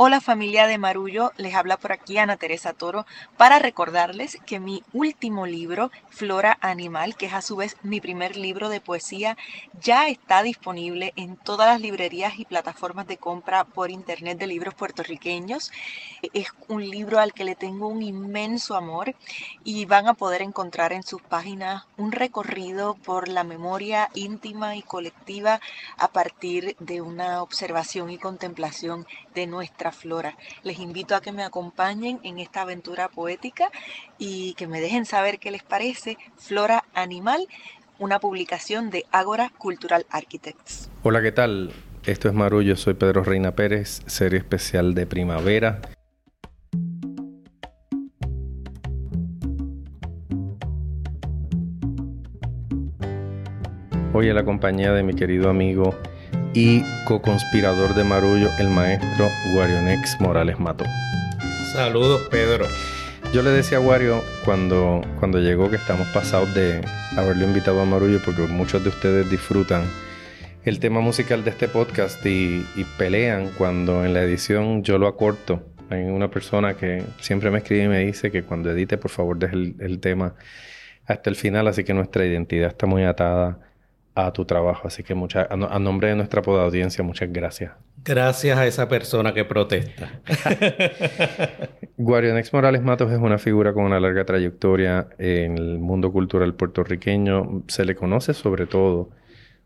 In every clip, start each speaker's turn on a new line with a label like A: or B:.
A: Hola familia de Marullo, les habla por aquí Ana Teresa Toro para recordarles que mi último libro, Flora Animal, que es a su vez mi primer libro de poesía, ya está disponible en todas las librerías y plataformas de compra por internet de libros puertorriqueños. Es un libro al que le tengo un inmenso amor y van a poder encontrar en sus páginas un recorrido por la memoria íntima y colectiva a partir de una observación y contemplación de nuestra flora. Les invito a que me acompañen en esta aventura poética y que me dejen saber qué les parece Flora Animal, una publicación de Ágora Cultural Architects.
B: Hola, ¿qué tal? Esto es Marullo, soy Pedro Reina Pérez, serie especial de primavera. Hoy en la compañía de mi querido amigo y co-conspirador de Marullo, el maestro Guarionex Morales Mato.
C: Saludos, Pedro.
B: Yo le decía a Wario cuando, cuando llegó que estamos pasados de haberlo invitado a Marullo porque muchos de ustedes disfrutan el tema musical de este podcast y, pelean cuando en la edición yo lo acorto. Hay una persona que siempre me escribe y me dice que cuando edite por favor deje el, el tema hasta el final, así que nuestra identidad está muy atada a tu trabajo. Así que mucha, a, nombre de nuestra poda audiencia, muchas gracias.
C: Gracias a esa persona que protesta.
B: Guarionex Morales Matos es una figura con una larga trayectoria en el mundo cultural puertorriqueño. Se le conoce sobre todo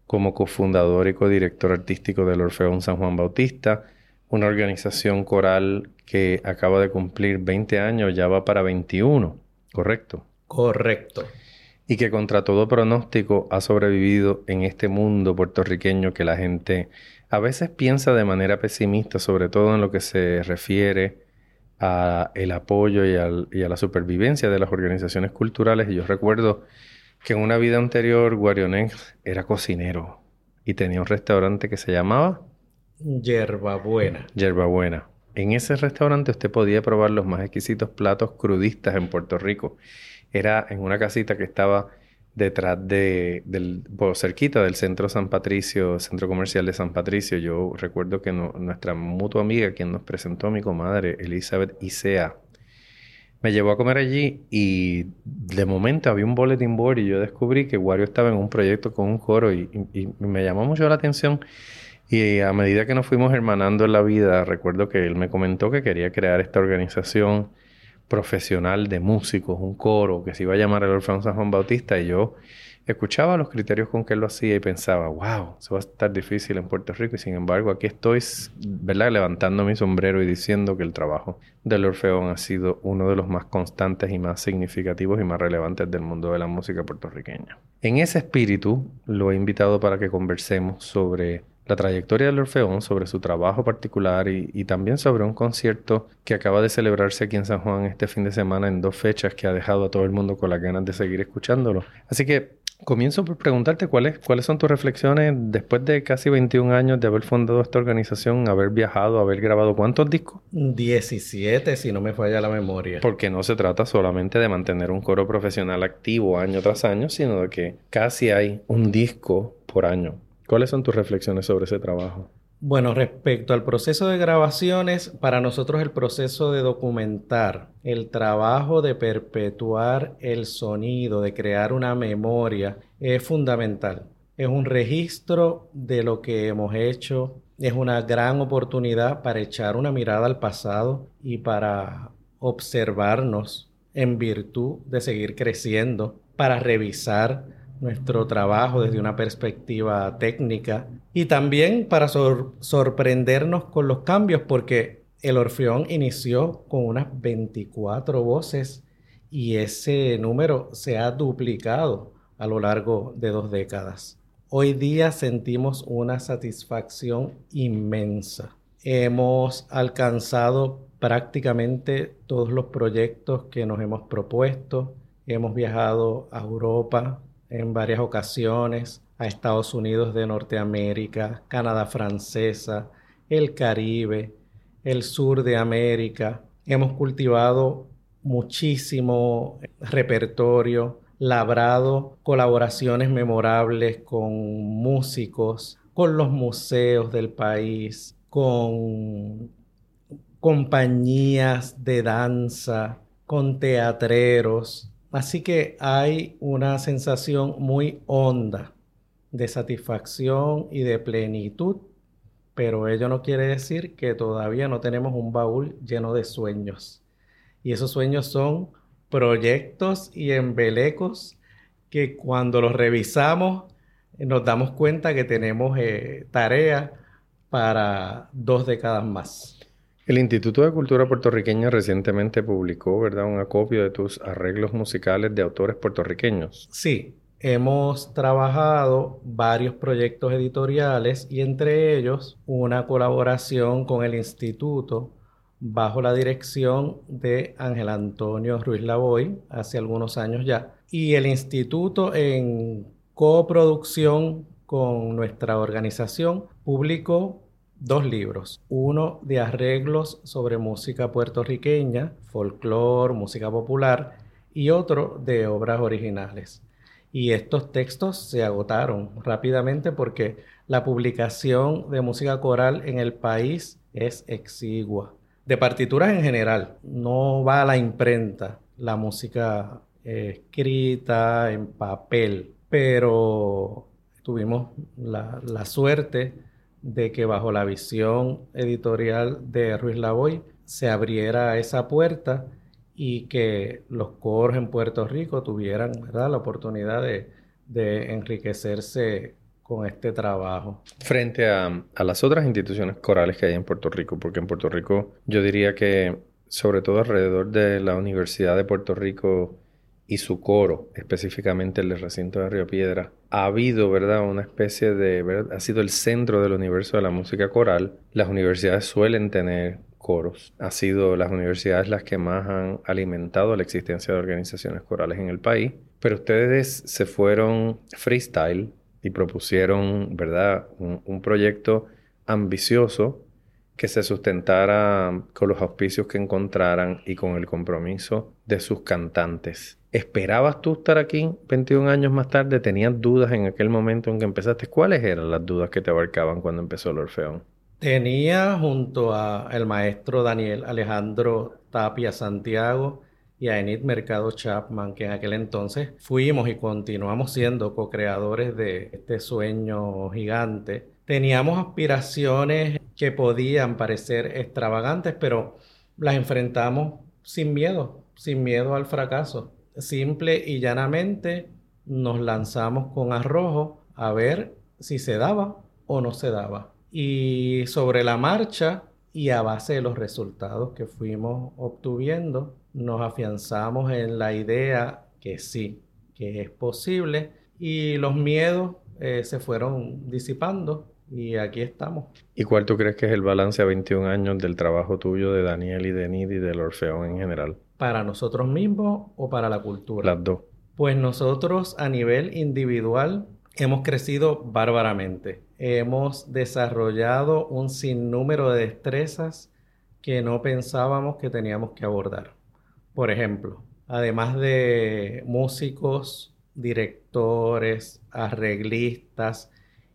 B: como cofundador y codirector artístico del Orfeón San Juan Bautista, una organización coral que acaba de cumplir 20 años, ya va para 21, ¿correcto?
C: Correcto
B: y que contra todo pronóstico ha sobrevivido en este mundo puertorriqueño que la gente a veces piensa de manera pesimista, sobre todo en lo que se refiere a el apoyo y, a la supervivencia de las organizaciones culturales. Y yo recuerdo que en una vida anterior Guarionex era cocinero y tenía un restaurante que se llamaba
C: Yerbabuena.
B: Yerbabuena. En ese restaurante usted podía probar los más exquisitos platos crudistas en Puerto Rico era en una casita que estaba detrás de, del, cerquita del centro San Patricio, centro comercial de San Patricio. Yo recuerdo que nuestra mutua amiga, quien nos presentó a mi comadre, Elizabeth Isea, me llevó a comer allí y de momento había un bulletin board y yo descubrí que Wario estaba en un proyecto con un coro y, y me llamó mucho la atención. Y a medida que nos fuimos hermanando en la vida, recuerdo que él me comentó que quería crear esta organización profesional de músicos, un coro que se iba a llamar el Orfeón San Juan Bautista y yo escuchaba los criterios con que él lo hacía y pensaba, wow, eso va a estar difícil en Puerto Rico y sin embargo aquí estoy, ¿verdad?, levantando mi sombrero y diciendo que el trabajo del Orfeón ha sido uno de los más constantes y más significativos y más relevantes del mundo de la música puertorriqueña. En ese espíritu lo he invitado para que conversemos sobre la trayectoria del Orfeón, sobre su trabajo particular y, también sobre un concierto que acaba de celebrarse aquí en San Juan este fin de semana en dos fechas que ha dejado a todo el mundo con las ganas de seguir escuchándolo. Así que comienzo por preguntarte cuáles, cuáles son tus reflexiones después de casi 21 años de haber fundado esta organización, haber viajado, haber grabado cuántos discos?
C: 17, si no me falla la memoria.
B: Porque no se trata solamente de mantener un coro profesional activo año tras año, sino de que casi hay un disco por año. ¿Cuáles son tus reflexiones sobre ese trabajo?
C: Bueno, respecto al proceso de grabaciones, para nosotros el proceso de documentar, el trabajo de perpetuar el sonido, de crear una memoria, es fundamental. Es un registro de lo que hemos hecho, es una gran oportunidad para echar una mirada al pasado y para observarnos en virtud de seguir creciendo, para revisar nuestro trabajo desde una perspectiva técnica y también para sorprendernos con los cambios porque el Orfeón inició con unas 24 voces y ese número se ha duplicado a lo largo de dos décadas. Hoy día sentimos una satisfacción inmensa. Hemos alcanzado prácticamente todos los proyectos que nos hemos propuesto. Hemos viajado a Europa, en varias ocasiones a Estados Unidos de Norteamérica, Canadá francesa, el Caribe, el sur de América. Hemos cultivado muchísimo repertorio, labrado colaboraciones memorables con músicos, con los museos del país, con compañías de danza, con teatreros. Así que hay una sensación muy honda de satisfacción y de plenitud, pero ello no quiere decir que todavía no tenemos un baúl lleno de sueños. Y esos sueños son proyectos y embelecos que cuando los revisamos nos damos cuenta que tenemos eh, tarea para dos décadas más.
B: El Instituto de Cultura Puertorriqueña recientemente publicó, ¿verdad?, un acopio de tus arreglos musicales de autores puertorriqueños.
C: Sí, hemos trabajado varios proyectos editoriales y entre ellos una colaboración con el instituto bajo la dirección de Ángel Antonio Ruiz Lavoy hace algunos años ya. Y el instituto en coproducción con nuestra organización publicó dos libros. Uno de arreglos sobre música puertorriqueña, folclore, música popular, y otro de obras originales. Y estos textos se agotaron rápidamente porque la publicación de música coral en el país es exigua de partituras en general. No va a la imprenta la música eh, escrita en papel, pero tuvimos la, la, suerte de que bajo la visión editorial de Ruiz Lavoy se abriera esa puerta y que los coros en Puerto Rico tuvieran la oportunidad de, enriquecerse con este trabajo.
B: Frente a, las otras instituciones corales que hay en Puerto Rico, porque en Puerto Rico yo diría que sobre todo alrededor de la Universidad de Puerto Rico y su coro, específicamente el recinto de Río Piedra, ha habido, ¿verdad? Una especie de, ha sido el centro del universo de la música coral. Las universidades suelen tener coros. Ha sido las universidades las que más han alimentado la existencia de organizaciones corales en el país. Pero ustedes se fueron freestyle y propusieron, ¿verdad?, un, proyecto ambicioso que se sustentara con los auspicios que encontraran y con el compromiso de sus cantantes. ¿Esperabas tú estar aquí 21 años más tarde? ¿Tenías dudas en aquel momento en que empezaste? ¿Cuáles eran las dudas que te abarcaban cuando empezó el Orfeón?
C: Tenía junto a el maestro Daniel Alejandro Tapia Santiago y a Enid Mercado Chapman, que en aquel entonces fuimos y continuamos siendo co-creadores de este sueño gigante. Teníamos aspiraciones que podían parecer extravagantes, pero las enfrentamos sin miedo, sin miedo al fracaso. Simple y llanamente nos lanzamos con arrojo a ver si se daba o no se daba. Y sobre la marcha y a base de los resultados que fuimos obtuviendo, nos afianzamos en la idea que sí, que es posible y los miedos eh, se fueron disipando y aquí estamos.
B: ¿Y cuál tú crees que es el balance a 21 años del trabajo tuyo de Daniel y de Nid y del Orfeón en general?
C: ¿Para nosotros mismos o para la cultura?
B: Las dos.
C: Pues nosotros a nivel individual hemos crecido bárbaramente. Hemos desarrollado un sinnúmero de destrezas que no pensábamos que teníamos que abordar. Por ejemplo, además de músicos, directores, arreglistas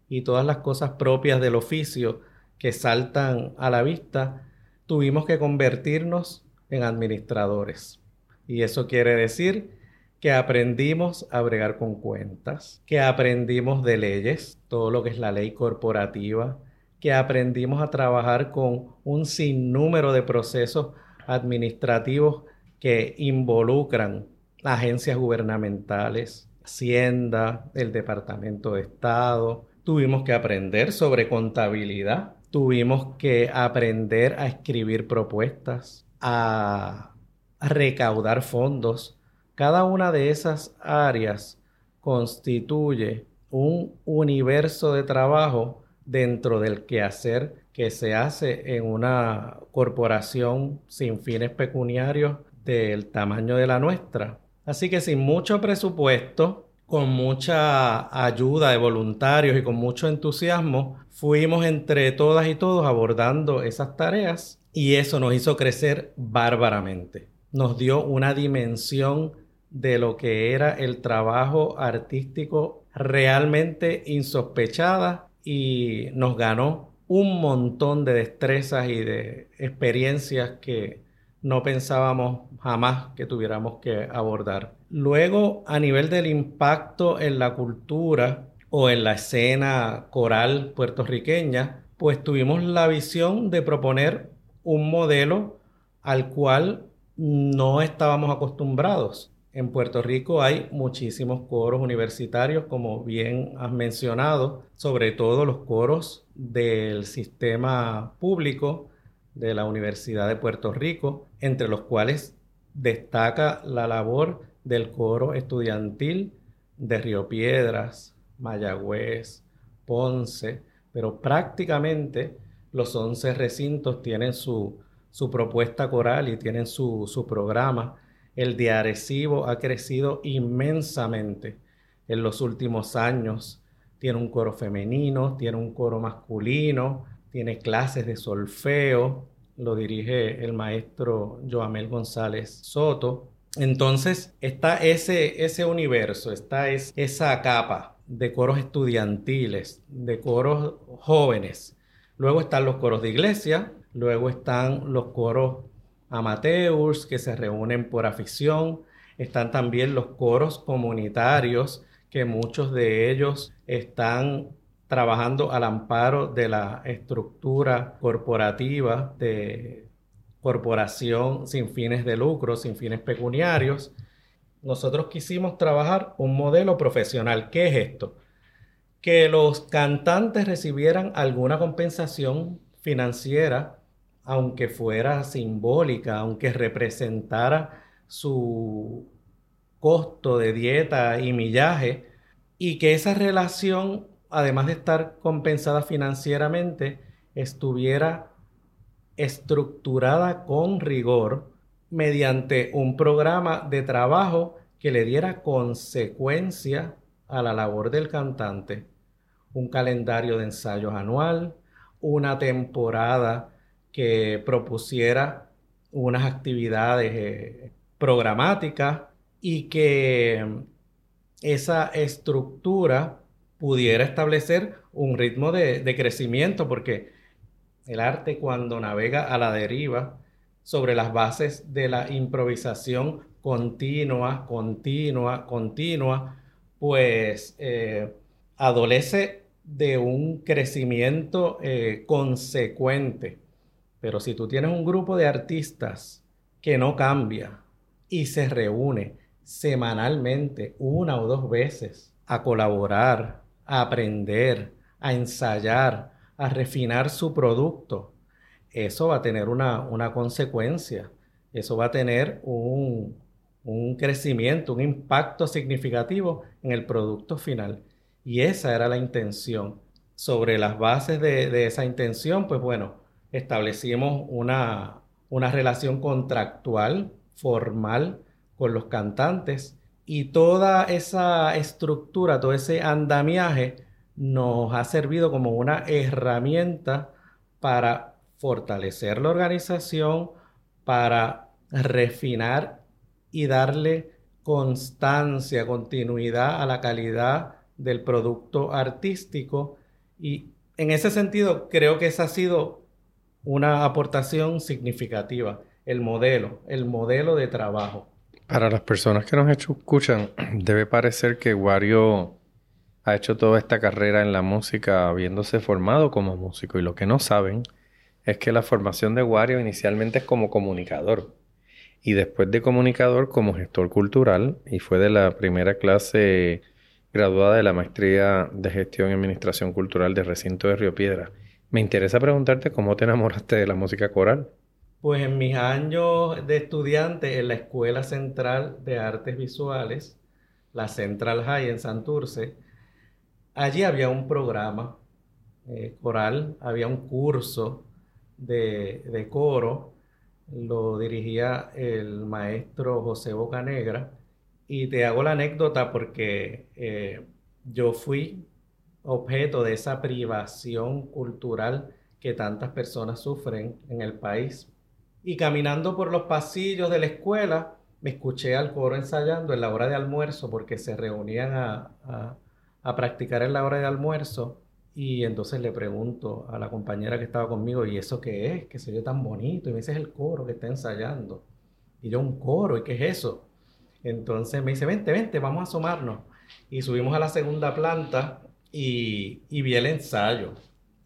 C: y todas las cosas propias del oficio que saltan a la vista, tuvimos que convertirnos en administradores. Y eso quiere decir que aprendimos a bregar con cuentas, que aprendimos de leyes, todo lo que es la ley corporativa, que aprendimos a trabajar con un sinnúmero de procesos administrativos que involucran agencias gubernamentales, Hacienda, el Departamento de Estado. Tuvimos que aprender sobre contabilidad, tuvimos que aprender a escribir propuestas, a recaudar fondos. Cada una de esas áreas constituye un universo de trabajo dentro del quehacer que se hace en una corporación sin fines pecuniarios del tamaño de la nuestra. Así que sin mucho presupuesto, con mucha ayuda de voluntarios y con mucho entusiasmo, fuimos entre todas y todos abordando esas tareas y eso nos hizo crecer bárbaramente. Nos dio una dimensión de lo que era el trabajo artístico realmente insospechada y nos ganó un montón de destrezas y de experiencias que no pensábamos jamás que tuviéramos que abordar. Luego, a nivel del impacto en la cultura o en la escena coral puertorriqueña, pues tuvimos la visión de proponer un modelo al cual no estábamos acostumbrados. En Puerto Rico hay muchísimos coros universitarios, como bien has mencionado, sobre todo los coros del sistema público de la Universidad de Puerto Rico, entre los cuales destaca la labor del coro estudiantil de Río Piedras, Mayagüez, Ponce, pero prácticamente los 11 recintos tienen su, propuesta coral y tienen su, su programa el de Arecibo ha crecido inmensamente en los últimos años. Tiene un coro femenino, tiene un coro masculino, tiene clases de solfeo, lo dirige el maestro Joamel González Soto. Entonces está ese, ese universo, está esa capa de coros estudiantiles, de coros jóvenes. Luego están los coros de iglesia, luego están los coros amateurs que se reúnen por afición, están también los coros comunitarios, que muchos de ellos están trabajando al amparo de la estructura corporativa de corporación sin fines de lucro, sin fines pecuniarios. Nosotros quisimos trabajar un modelo profesional. ¿Qué es esto? Que los cantantes recibieran alguna compensación financiera aunque fuera simbólica, aunque representara su costo de dieta y millaje, y que esa relación, además de estar compensada financieramente, estuviera estructurada con rigor mediante un programa de trabajo que le diera consecuencia a la labor del cantante, un calendario de ensayos anual, una temporada que propusiera unas actividades eh, programáticas y que mm, esa estructura pudiera establecer un ritmo de, de crecimiento, porque el arte cuando navega a la deriva sobre las bases de la improvisación continua, continua, continua, pues eh, adolece de un crecimiento eh, consecuente. Pero si tú tienes un grupo de artistas que no cambia y se reúne semanalmente una o dos veces a colaborar, a aprender, a ensayar, a refinar su producto, eso va a tener una, consecuencia, eso va a tener un, crecimiento, un impacto significativo en el producto final. Y esa era la intención. Sobre las bases de, esa intención, pues bueno, establecimos una, relación contractual, formal, con los cantantes y toda esa estructura, todo ese andamiaje nos ha servido como una herramienta para fortalecer la organización, para refinar y darle constancia, continuidad a la calidad del producto artístico. Y en ese sentido, creo que esa ha sido una aportación significativa, el modelo, el modelo de trabajo.
B: Para las personas que nos escuchan, debe parecer que Wario ha hecho toda esta carrera en la música habiéndose formado como músico y lo que no saben es que la formación de Wario inicialmente es como comunicador y después de comunicador como gestor cultural y fue de la primera clase graduada de la maestría de gestión y administración cultural del recinto de Río Piedra. Me interesa preguntarte cómo te enamoraste de la música coral.
C: Pues en mis años de estudiante en la Escuela Central de Artes Visuales, la Central High en Santurce, allí había un programa eh, coral, había un curso de, coro, lo dirigía el maestro José Bocanegra, y te hago la anécdota porque eh, yo fui objeto de esa privación cultural que tantas personas sufren en el país. Y caminando por los pasillos de la escuela, me escuché al coro ensayando en la hora de almuerzo porque se reunían a, practicar en la hora de almuerzo Y entonces le pregunto a la compañera que estaba conmigo, ¿y eso qué es? ¿Qué se ve tan bonito? Y me dice, es el coro que está ensayando. Y yo, ¿un coro? ¿Y qué es eso? Entonces me dice, vente, vente, vamos a asomarnos. Y subimos a la segunda planta y, vi el ensayo.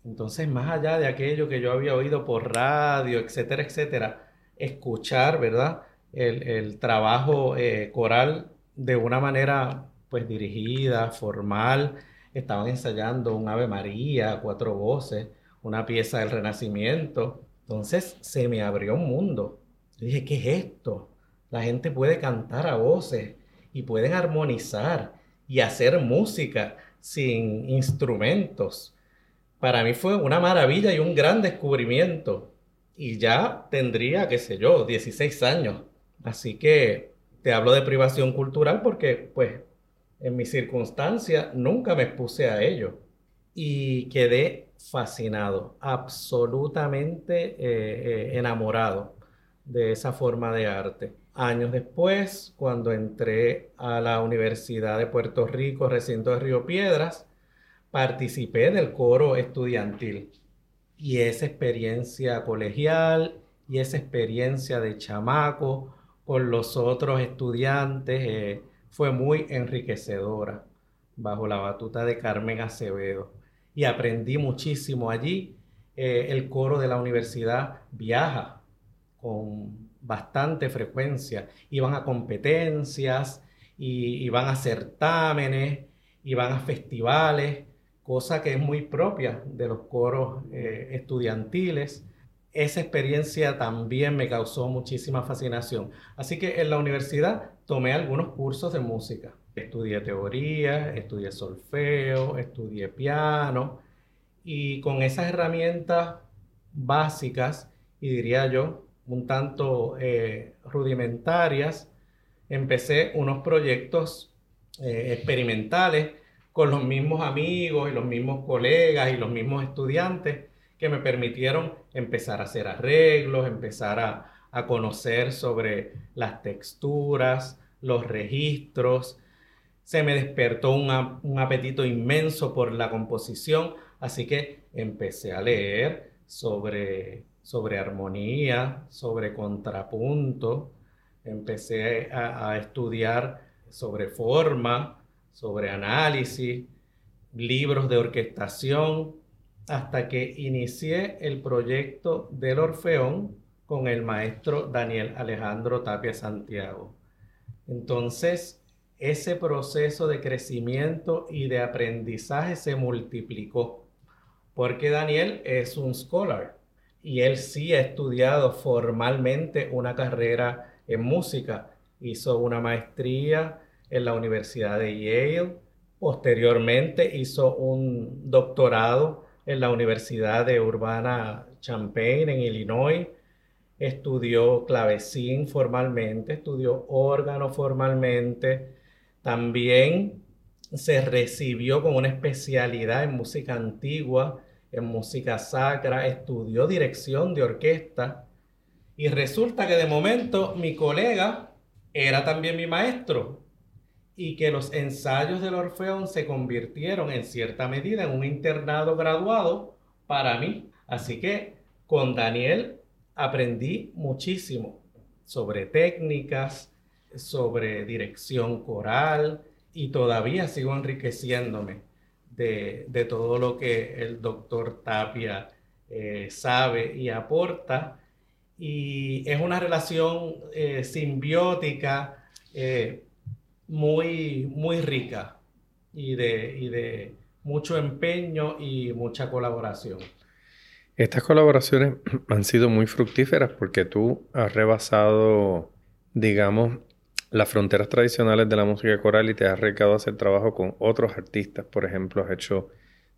C: Entonces, más allá de aquello que yo había oído por radio, etcétera, etcétera, escuchar, ¿verdad? El, el trabajo eh, coral de una manera, pues, dirigida, formal, estaban ensayando un Ave María, cuatro voces, una pieza del Renacimiento. Entonces se me abrió un mundo. Yo dije, ¿qué es esto? La gente puede cantar a voces y pueden armonizar y hacer música sin instrumentos. Para mí fue una maravilla y un gran descubrimiento. Y ya tendría, qué sé yo, 16 años. Así que te hablo de privación cultural porque, pues, en mi circunstancia nunca me expuse a ello y quedé fascinado, absolutamente eh, eh, enamorado de esa forma de arte. Años después, cuando entré a la Universidad de Puerto Rico, recinto de Río Piedras, participé del coro estudiantil y esa experiencia colegial y esa experiencia de chamaco con los otros estudiantes, eh, fue muy enriquecedora bajo la batuta de Carmen Acevedo y aprendí muchísimo allí. Eh, el coro de la universidad viaja con bastante frecuencia, iban a competencias, y, van a certámenes, iban a festivales, cosa que es muy propia de los coros eh, estudiantiles. Esa experiencia también me causó muchísima fascinación. Así que en la universidad tomé algunos cursos de música. Estudié teoría, estudié solfeo, estudié piano y con esas herramientas básicas y diría yo un tanto eh, rudimentarias, empecé unos proyectos eh, experimentales con los mismos amigos y los mismos colegas y los mismos estudiantes que me permitieron empezar a hacer arreglos, empezar a, a conocer sobre las texturas, los registros. Se me despertó un apetito inmenso por la composición, así que empecé a leer sobre, sobre armonía, sobre contrapunto, empecé a, a estudiar sobre forma, sobre análisis, libros de orquestación, hasta que inicié el proyecto del Orfeón con el maestro Daniel Alejandro Tapia Santiago. Entonces, ese proceso de crecimiento y de aprendizaje se multiplicó, porque Daniel es un scholar y él sí ha estudiado formalmente una carrera en música. Hizo una maestría en la Universidad de Yale, posteriormente hizo un doctorado en la Universidad de Urbana Champaign en Illinois. Estudió clavecín formalmente, estudió órgano formalmente, también se recibió con una especialidad en música antigua, en música sacra, estudió dirección de orquesta. Y resulta que de momento mi colega era también mi maestro y que los ensayos del Orfeón se convirtieron en cierta medida en un internado graduado para mí. Así que con Daniel aprendí muchísimo sobre técnicas, sobre dirección coral y todavía sigo enriqueciéndome de, todo lo que el doctor Tapia eh, sabe y aporta. Y es una relación eh, simbiótica eh, muy, muy rica y de, y de mucho empeño y mucha colaboración.
B: Estas colaboraciones han sido muy fructíferas porque tú has rebasado, digamos, las fronteras tradicionales de la música coral y te has arriesgado a hacer trabajo con otros artistas. Por ejemplo, has hecho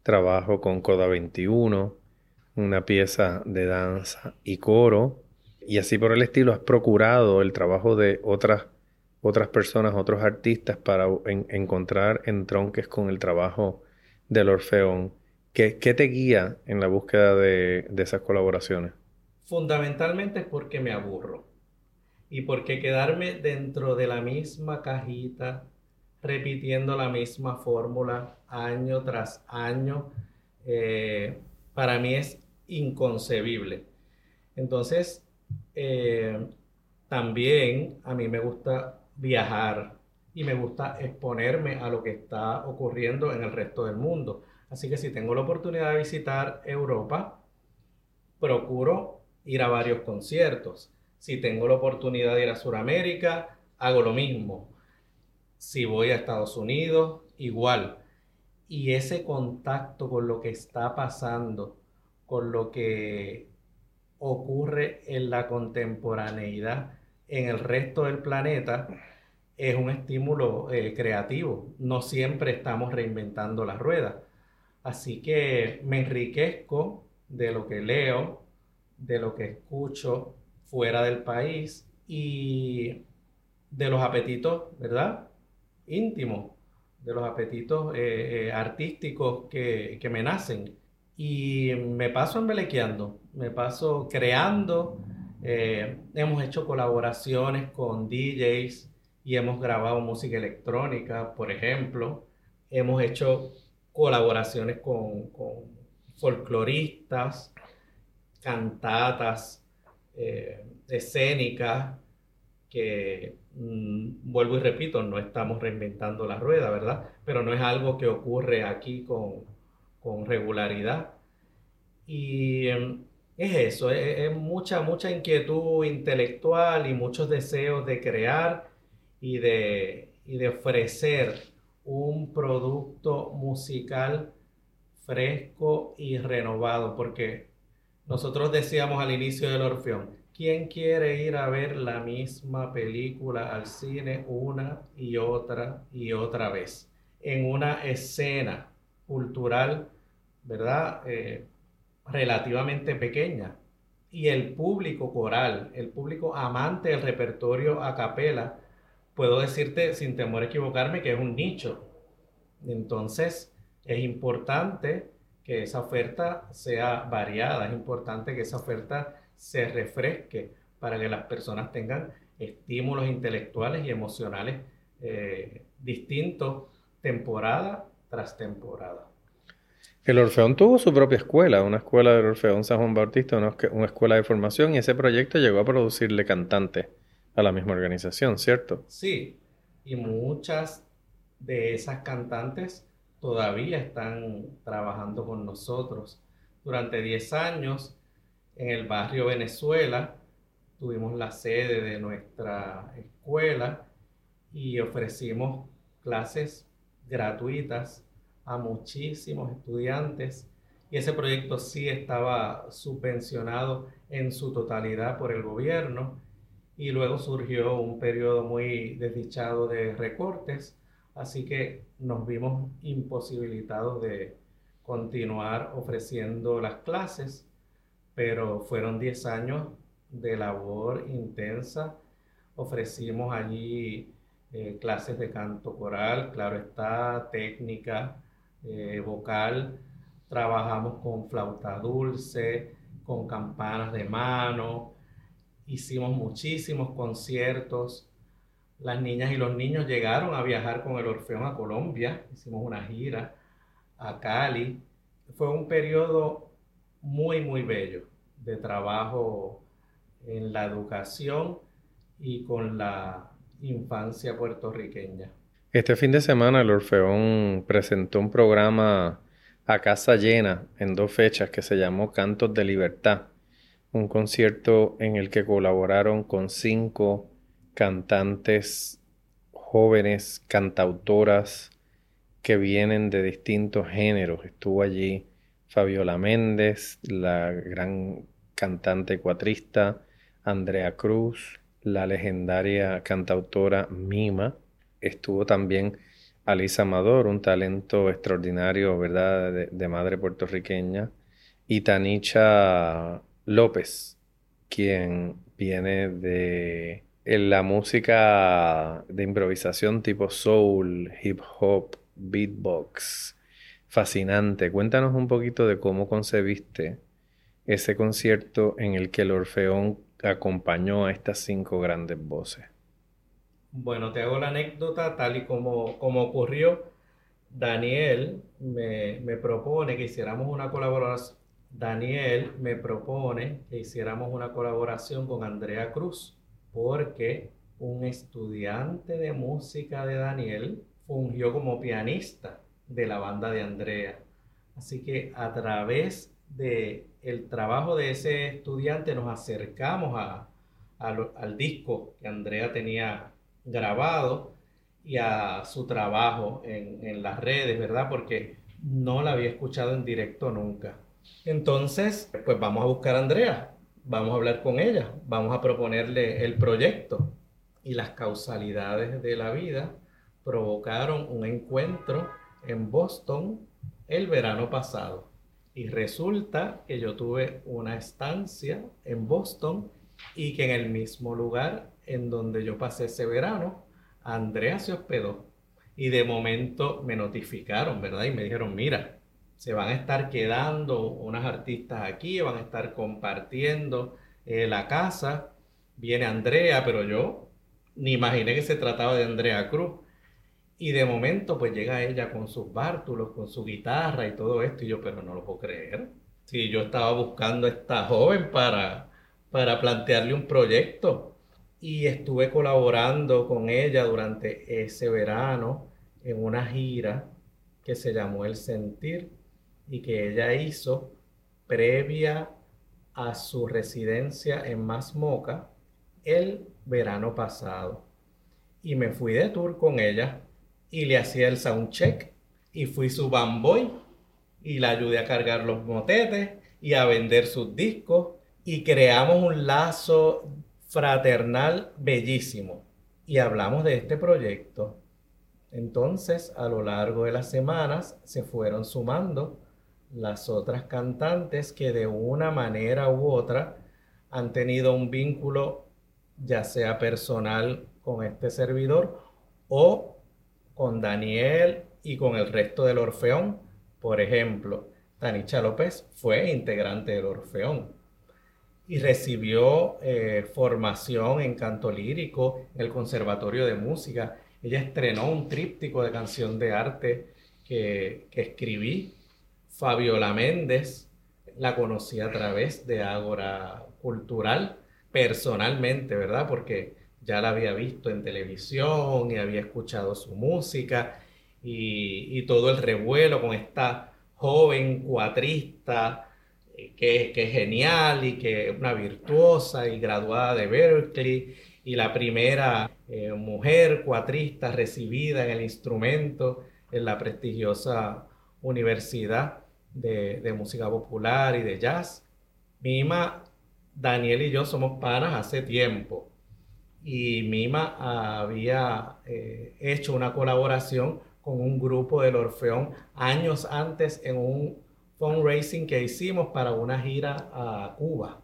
B: trabajo con Coda 21, una pieza de danza y coro, y así por el estilo has procurado el trabajo de otras, otras personas, otros artistas para encontrar entronques con el trabajo del Orfeón. ¿Qué, te guía en la búsqueda de, esas colaboraciones?
C: Fundamentalmente es porque me aburro y porque quedarme dentro de la misma cajita, repitiendo la misma fórmula año tras año, eh, para mí es inconcebible. Entonces, eh, también a mí me gusta viajar y me gusta exponerme a lo que está ocurriendo en el resto del mundo. Así que si tengo la oportunidad de visitar Europa, procuro ir a varios conciertos. Si tengo la oportunidad de ir a Sudamérica, hago lo mismo. Si voy a Estados Unidos, igual. Y ese contacto con lo que está pasando, con lo que ocurre en la contemporaneidad en el resto del planeta, es un estímulo eh, creativo. No siempre estamos reinventando la rueda. Así que me enriquezco de lo que leo, de lo que escucho fuera del país y de los apetitos, ¿verdad? Íntimos, de los apetitos eh, eh, artísticos que, que, me nacen. Y me paso embelequeando, me paso creando. Hemos hecho colaboraciones con DJs, y hemos grabado música electrónica, por ejemplo. Hemos hecho colaboraciones con, folcloristas, cantatas, eh, escénicas, que mm, vuelvo y repito, no estamos reinventando la rueda, ¿verdad? Pero no es algo que ocurre aquí con, regularidad. Y em, es eso, es, mucha, mucha inquietud intelectual y muchos deseos de crear y de, de ofrecer un producto musical fresco y renovado, porque nosotros decíamos al inicio del Orfeón, ¿quién quiere ir a ver la misma película al cine una y otra y otra vez? En una escena cultural, ¿verdad? Eh, relativamente pequeña. Y el público coral, el público amante del repertorio a capela, puedo decirte sin temor a equivocarme que es un nicho. Entonces, es importante que esa oferta sea variada, es importante que esa oferta se refresque para que las personas tengan estímulos intelectuales y emocionales eh, distintos temporada tras temporada.
B: El Orfeón tuvo su propia escuela, una escuela del Orfeón San Juan Bautista, una, una escuela de formación, y ese proyecto llegó a producirle cantantes a la misma organización, ¿cierto?
C: Sí, y muchas de esas cantantes todavía están trabajando con nosotros. Durante 10 años en el barrio Venezuela tuvimos la sede de nuestra escuela y ofrecimos clases gratuitas a muchísimos estudiantes y ese proyecto sí estaba subvencionado en su totalidad por el gobierno y luego surgió un periodo muy desdichado de recortes, así que nos vimos imposibilitados de continuar ofreciendo las clases, pero fueron 10 años de labor intensa. Ofrecimos allí eh, clases de canto coral, claro está, técnica, eh, vocal, trabajamos con flauta dulce, con campanas de mano, hicimos muchísimos conciertos. Las niñas y los niños llegaron a viajar con el Orfeón a Colombia, hicimos una gira a Cali. Fue un periodo muy, muy bello de trabajo en la educación y con la infancia puertorriqueña.
B: Este fin de semana el Orfeón presentó un programa a casa llena en dos fechas que se llamó Cantos de Libertad un concierto en el que colaboraron con cinco cantantes jóvenes, cantautoras que vienen de distintos géneros. Estuvo allí Fabiola Méndez, la gran cantante cuatrista, Andrea Cruz, la legendaria cantautora Mima. Estuvo también Alisa Amador, un talento extraordinario, ¿verdad?, de, madre puertorriqueña. Y Tanicha López, quien viene de la música de improvisación tipo soul, hip hop, beatbox. Fascinante. Cuéntanos un poquito de cómo concebiste ese concierto en el que el Orfeón acompañó a estas cinco grandes voces.
C: Bueno, te hago la anécdota tal y como, como ocurrió. Daniel me, me propone que hiciéramos una colaboración. Daniel me propone que hiciéramos una colaboración con Andrea Cruz, porque un estudiante de música de Daniel fungió como pianista de la banda de Andrea. Así que a través de el trabajo de ese estudiante nos acercamos a, al disco que Andrea tenía grabado y a su trabajo en, en las redes, ¿verdad? Porque no la había escuchado en directo nunca. Entonces, pues vamos a buscar a Andrea, vamos a hablar con ella, vamos a proponerle el proyecto y las causalidades de la vida provocaron un encuentro en Boston el verano pasado. Y resulta que yo tuve una estancia en Boston y que en el mismo lugar en donde yo pasé ese verano, Andrea se hospedó. Y de momento me notificaron, ¿verdad? Y me dijeron, mira, se van a estar quedando unas artistas aquí, van a estar compartiendo eh, la casa. Viene Andrea, pero yo ni imaginé que se trataba de Andrea Cruz. Y de momento pues llega ella con sus bártulos, con su guitarra y todo esto. Y yo, pero no lo puedo creer. Si yo estaba buscando a esta joven para, para plantearle un proyecto. Y estuve colaborando con ella durante ese verano en una gira que se llamó El Sentir y que ella hizo previa a su residencia en Masmoca el verano pasado. Y me fui de tour con ella y le hacía el soundcheck y fui su bamboy y la ayudé a cargar los motetes y a vender sus discos y creamos un lazo fraternal bellísimo y hablamos de este proyecto. Entonces, a lo largo de las semanas se fueron sumando las otras cantantes que de una manera u otra han tenido un vínculo ya sea personal con este servidor o con Daniel y con el resto del Orfeón. Por ejemplo, Tanicha López fue integrante del Orfeón y recibió eh, formación en canto lírico en el Conservatorio de Música. Ella estrenó un tríptico de canción de arte que, que escribí Fabiola Méndez, la conocí a través de Ágora Cultural, personalmente, ¿verdad? Porque ya la había visto en televisión y había escuchado su música y, todo el revuelo con esta joven cuatrista que, que, es genial y que es una virtuosa y graduada de Berkeley y la primera eh, mujer cuatrista recibida en el instrumento en la prestigiosa universidad de, música popular y de jazz. Mima, Daniel y yo somos panas hace tiempo y Mima había eh, hecho una colaboración con un grupo del Orfeón años antes en un fundraising que hicimos para una gira a Cuba.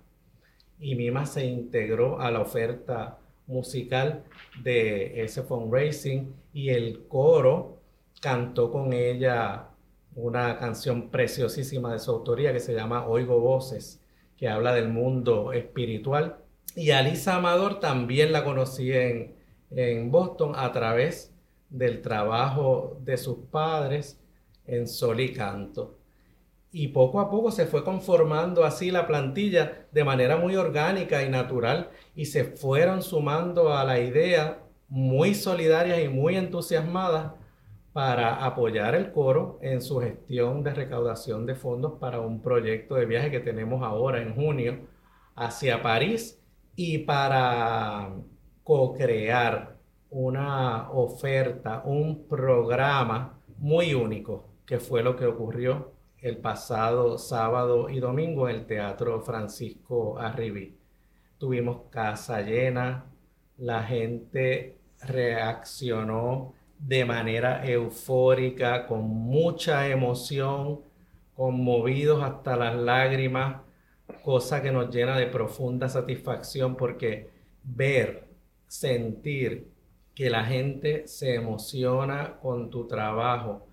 C: Y Mima se integró a la oferta musical de ese fundraising y el coro cantó con ella una canción preciosísima de su autoría que se llama Oigo Voces, que habla del mundo espiritual. Y Alisa Amador también la conocí en, en Boston a través del trabajo de sus padres en Sol y Canto. Y poco a poco se fue conformando así la plantilla de manera muy orgánica y natural y se fueron sumando a la idea muy solidarias y muy entusiasmadas para apoyar el coro en su gestión de recaudación de fondos para un proyecto de viaje que tenemos ahora en junio hacia París y para co-crear una oferta, un programa muy único, que fue lo que ocurrió el pasado sábado y domingo en el Teatro Francisco Arribí. Tuvimos casa llena, la gente reaccionó de manera eufórica, con mucha emoción, conmovidos hasta las lágrimas, cosa que nos llena de profunda satisfacción porque ver, sentir que la gente se emociona con tu trabajo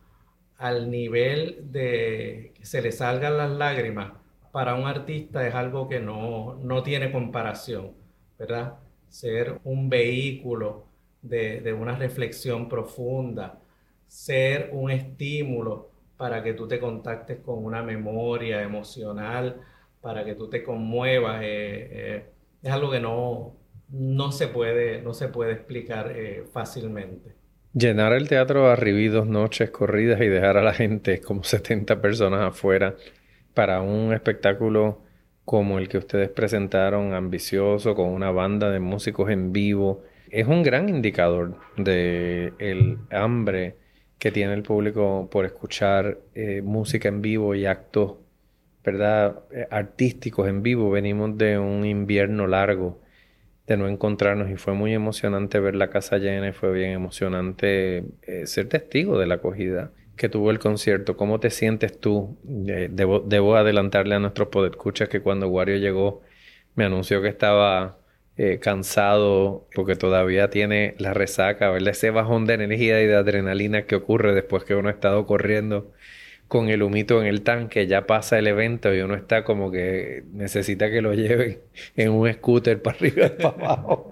C: al nivel de que se le salgan las lágrimas, para un artista es algo que no, no tiene comparación, ¿verdad? Ser un vehículo de, una reflexión profunda, ser un estímulo para que tú te contactes con una memoria emocional, para que tú te conmuevas. Eh, eh, es algo que no, no, se, puede, no se puede explicar eh, fácilmente.
B: Llenar el teatro a dos noches corridas y dejar a la gente como 70 personas afuera para un espectáculo como el que ustedes presentaron, ambicioso, con una banda de músicos en vivo, es un gran indicador de el hambre que tiene el público por escuchar eh, música en vivo y actos, ¿verdad? Eh, artísticos en vivo. Venimos de un invierno largo de no encontrarnos y fue muy emocionante ver la casa llena y fue bien emocionante eh, ser testigo de la acogida que tuvo el concierto. ¿Cómo te sientes tú? debo, debo, adelantarle a nuestros podescuchas que cuando Wario llegó me anunció que estaba eh, cansado porque todavía tiene la resaca, ¿verdad? Ese bajón de energía y de adrenalina que ocurre después que uno ha estado corriendo con el humito en el tanque, ya pasa el evento y uno está como que necesita que lo lleven en un scooter para arriba y para abajo.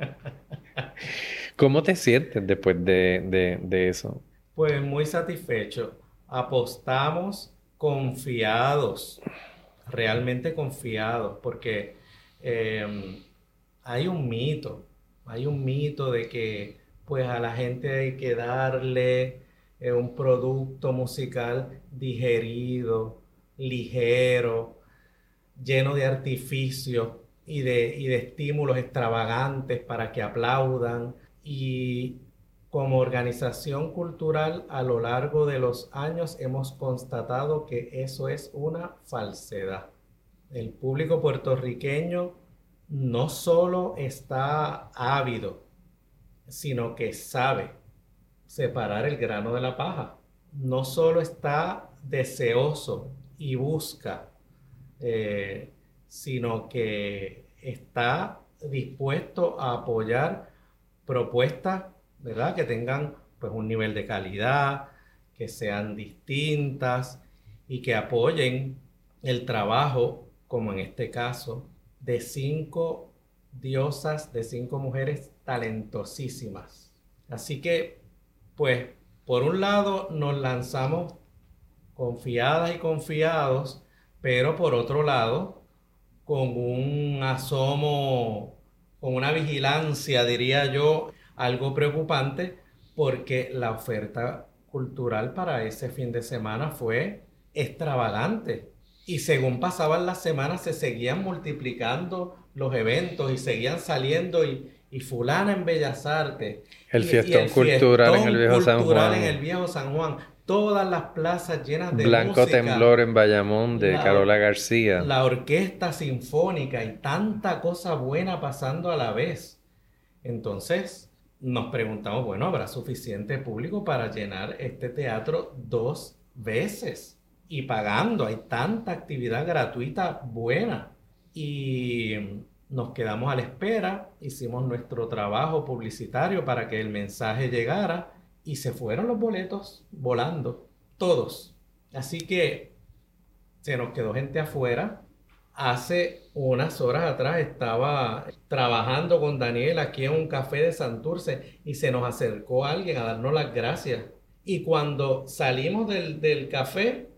B: ¿Cómo te sientes después de, de eso?
C: Pues muy satisfecho. Apostamos confiados, realmente confiados, porque eh, hay un mito, hay un mito de que pues a la gente hay que darle eh, un producto musical digerido, ligero, lleno de artificios y de, y de estímulos extravagantes para que aplaudan. Y como organización cultural a lo largo de los años hemos constatado que eso es una falsedad. El público puertorriqueño no solo está ávido, sino que sabe separar el grano de la paja. No solo está deseoso y busca, eh, sino que está dispuesto a apoyar propuestas, ¿verdad? Que tengan pues un nivel de calidad, que sean distintas y que apoyen el trabajo, como en este caso, de cinco diosas, de cinco mujeres talentosísimas. Así que, pues, por un lado nos lanzamos confiadas y confiados, pero por otro lado, con un asomo, con una vigilancia, diría yo, algo preocupante, porque la oferta cultural para ese fin de semana fue extravagante. Y según pasaban las semanas se seguían multiplicando los eventos y seguían saliendo y, y fulana en Bellas Artes.
B: El fiestón, cultural en el Viejo San Juan.
C: en el Viejo San Juan. Todas las plazas llenas de
B: Blanco Temblor en Bayamón de Carola García.
C: La orquesta sinfónica y tanta cosa buena pasando a la vez. Entonces nos preguntamos, bueno, ¿habrá suficiente público para llenar este teatro dos veces? y pagando. Hay tanta actividad gratuita buena. Y nos quedamos a la espera, hicimos nuestro trabajo publicitario para que el mensaje llegara y se fueron los boletos volando, todos. Así que se nos quedó gente afuera. Hace unas horas atrás estaba trabajando con Daniel aquí en un café de Santurce y se nos acercó alguien a darnos las gracias. Y cuando salimos del, del café,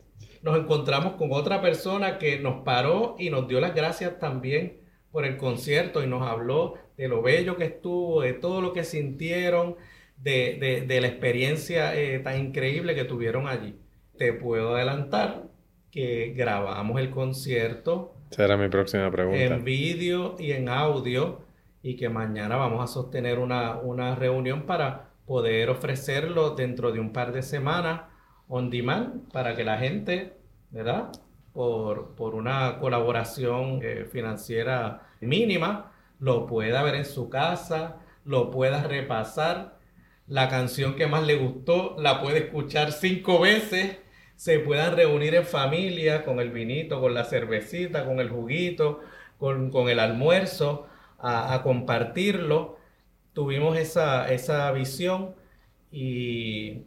C: nos encontramos con otra persona que nos paró y nos dio las gracias también por el concierto y nos habló de lo bello que estuvo, de todo lo que sintieron, de, la experiencia eh, tan increíble que tuvieron allí. Te puedo adelantar que grabamos el concierto.
B: Será mi próxima pregunta.
C: En vídeo y en audio y que mañana vamos a sostener una, una reunión para poder ofrecerlo dentro de un par de semanas on demand para que la gente, ¿verdad? Por, por una colaboración eh, financiera mínima, lo pueda ver en su casa, lo pueda repasar. La canción que más le gustó la puede escuchar cinco veces. Se puedan reunir en familia con el vinito, con la cervecita, con el juguito, con, con el almuerzo, a, compartirlo. Tuvimos esa, esa visión y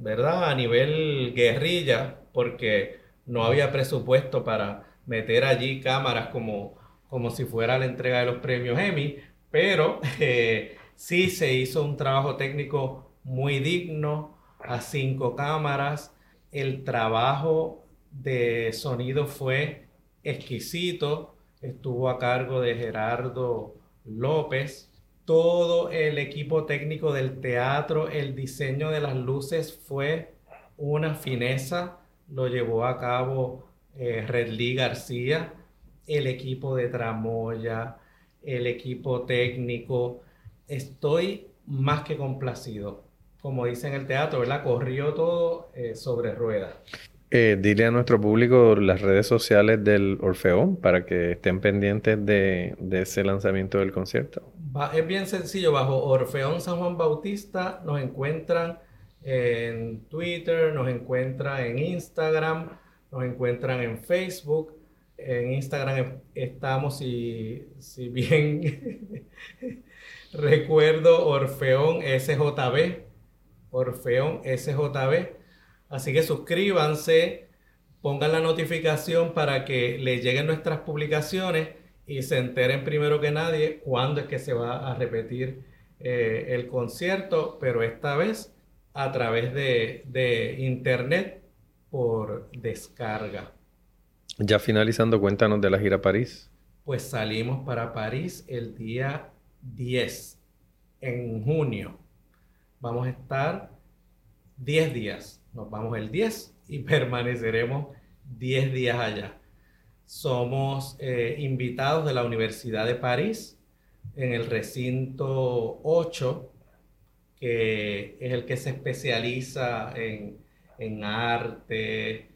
C: ¿verdad? A nivel guerrilla, porque no había presupuesto para meter allí cámaras como, como si fuera la entrega de los premios Emmy, pero eh, sí se hizo un trabajo técnico muy digno, a cinco cámaras. El trabajo de sonido fue exquisito. Estuvo a cargo de Gerardo López. Todo el equipo técnico del teatro, el diseño de las luces fue una fineza. Lo llevó a cabo eh, García, el equipo de Tramoya, el equipo técnico. Estoy más que complacido. Como dice en el teatro, ¿verdad? Corrió todo eh, sobre ruedas.
B: Eh, dile a nuestro público las redes sociales del Orfeón para que estén pendientes de, ese lanzamiento del concierto.
C: es bien sencillo, bajo Orfeón San Juan Bautista nos encuentran en Twitter, nos encuentran en Instagram, nos encuentran en Facebook. En Instagram estamos, si, si bien recuerdo, Orfeón SJB. Orfeón SJB. Así que suscríbanse, pongan la notificación para que les lleguen nuestras publicaciones y se enteren primero que nadie cuándo es que se va a repetir eh, el concierto, pero esta vez a través de, de internet por descarga.
B: Ya finalizando, cuéntanos de la gira París.
C: Pues salimos para París el día 10, en junio. Vamos a estar 10 días. Nos vamos el 10 y permaneceremos 10 días allá. Somos eh, invitados de la Universidad de París en el recinto 8, que es el que se especializa en en arte,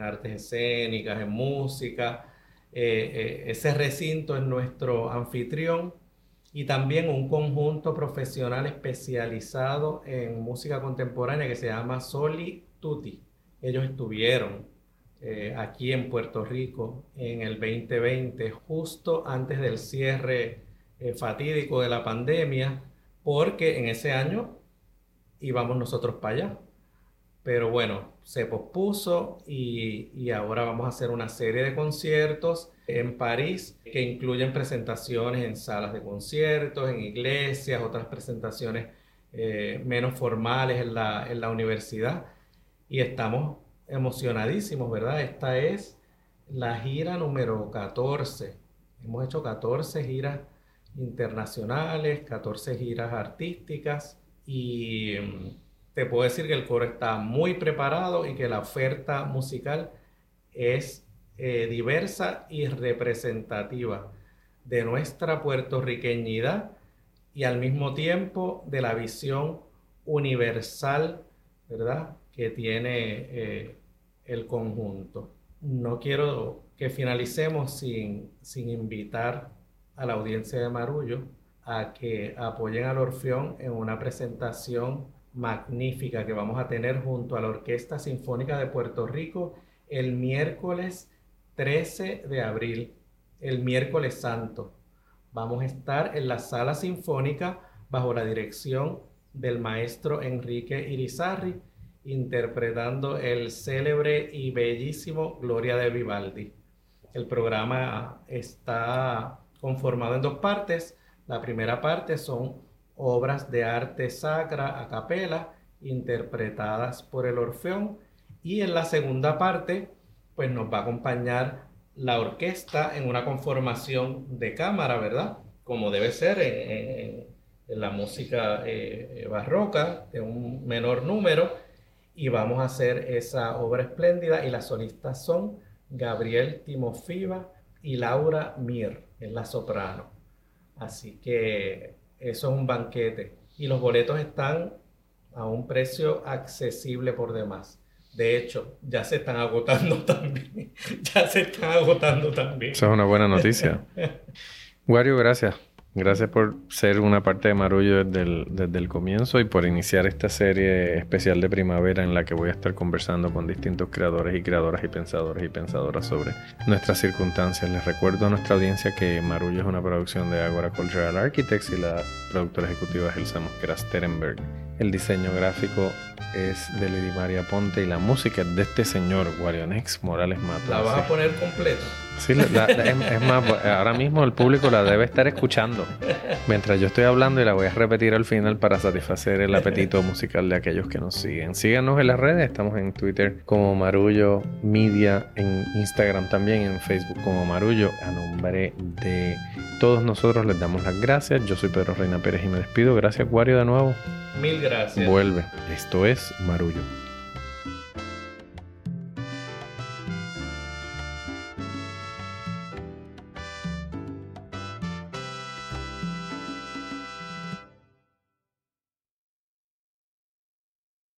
C: artes escénicas, en música. Eh, eh, ese recinto es nuestro anfitrión y también un conjunto profesional especializado en música contemporánea que se llama Soli Tutti. Ellos estuvieron eh, aquí en Puerto Rico en el 2020, justo antes del cierre fatídico de la pandemia, porque en ese año íbamos nosotros para allá. Pero bueno, se pospuso y, ahora vamos a hacer una serie de conciertos en París que incluyen presentaciones en salas de conciertos, en iglesias, otras presentaciones eh, menos formales en la, en la universidad. Y estamos emocionadísimos, ¿verdad? Esta es la gira número 14. Hemos hecho 14 giras internacionales, 14 giras artísticas y mm, te puedo decir que el coro está muy preparado y que la oferta musical es eh, diversa y representativa de nuestra puertorriqueñidad y al mismo tiempo de la visión universal, ¿verdad?, que tiene eh, el conjunto. No quiero que finalicemos sin, sin invitar a la audiencia de Marullo a que apoyen al Orfeón en una presentación magnífica que vamos a tener junto a la Orquesta Sinfónica de Puerto Rico el miércoles 13 de abril, el miércoles santo. Vamos a estar en la sala sinfónica bajo la dirección del maestro Enrique Irizarri, interpretando el célebre y bellísimo Gloria de Vivaldi. El programa está conformado en dos partes. La primera parte son obras de arte sacra a capela interpretadas por el Orfeón y en la segunda parte pues nos va a acompañar la orquesta en una conformación de cámara, ¿verdad? Como debe ser en, la música eh, barroca de un menor número y vamos a hacer esa obra espléndida y las solistas son Gabriel Timofiva y Laura Mir, en la soprano. Así que eso es un banquete. Y los boletos están a un precio accesible por demás. De hecho, ya se están agotando también. ya se están agotando también.
B: Eso es una buena noticia. Wario, gracias. Gracias por ser una parte de Marullo desde el, comienzo y por iniciar esta serie especial de primavera en la que voy a estar conversando con distintos creadores y creadoras y pensadores y pensadoras sobre nuestras circunstancias. Les recuerdo a nuestra audiencia que Marullo es una producción de Agora Cultural Architects y la productora ejecutiva es Elsa Mosquera Sterenberg. El diseño gráfico es de Lady María Ponte y la música es de este señor, Guarionex Morales Mata.
C: ¿La vas a poner completa?
B: Sí, la- la- es, es más, ahora mismo el público la debe estar escuchando mientras yo estoy hablando y la voy a repetir al final para satisfacer el apetito musical de aquellos que nos siguen. Síganos en las redes, estamos en Twitter como Marullo Media, en Instagram también, en Facebook como Marullo. A nombre de todos nosotros les damos las gracias. Yo soy Pedro Reina Pérez y me despido. Gracias, Guario, de nuevo.
C: Mil gracias.
B: Vuelve. Esto es Marullo.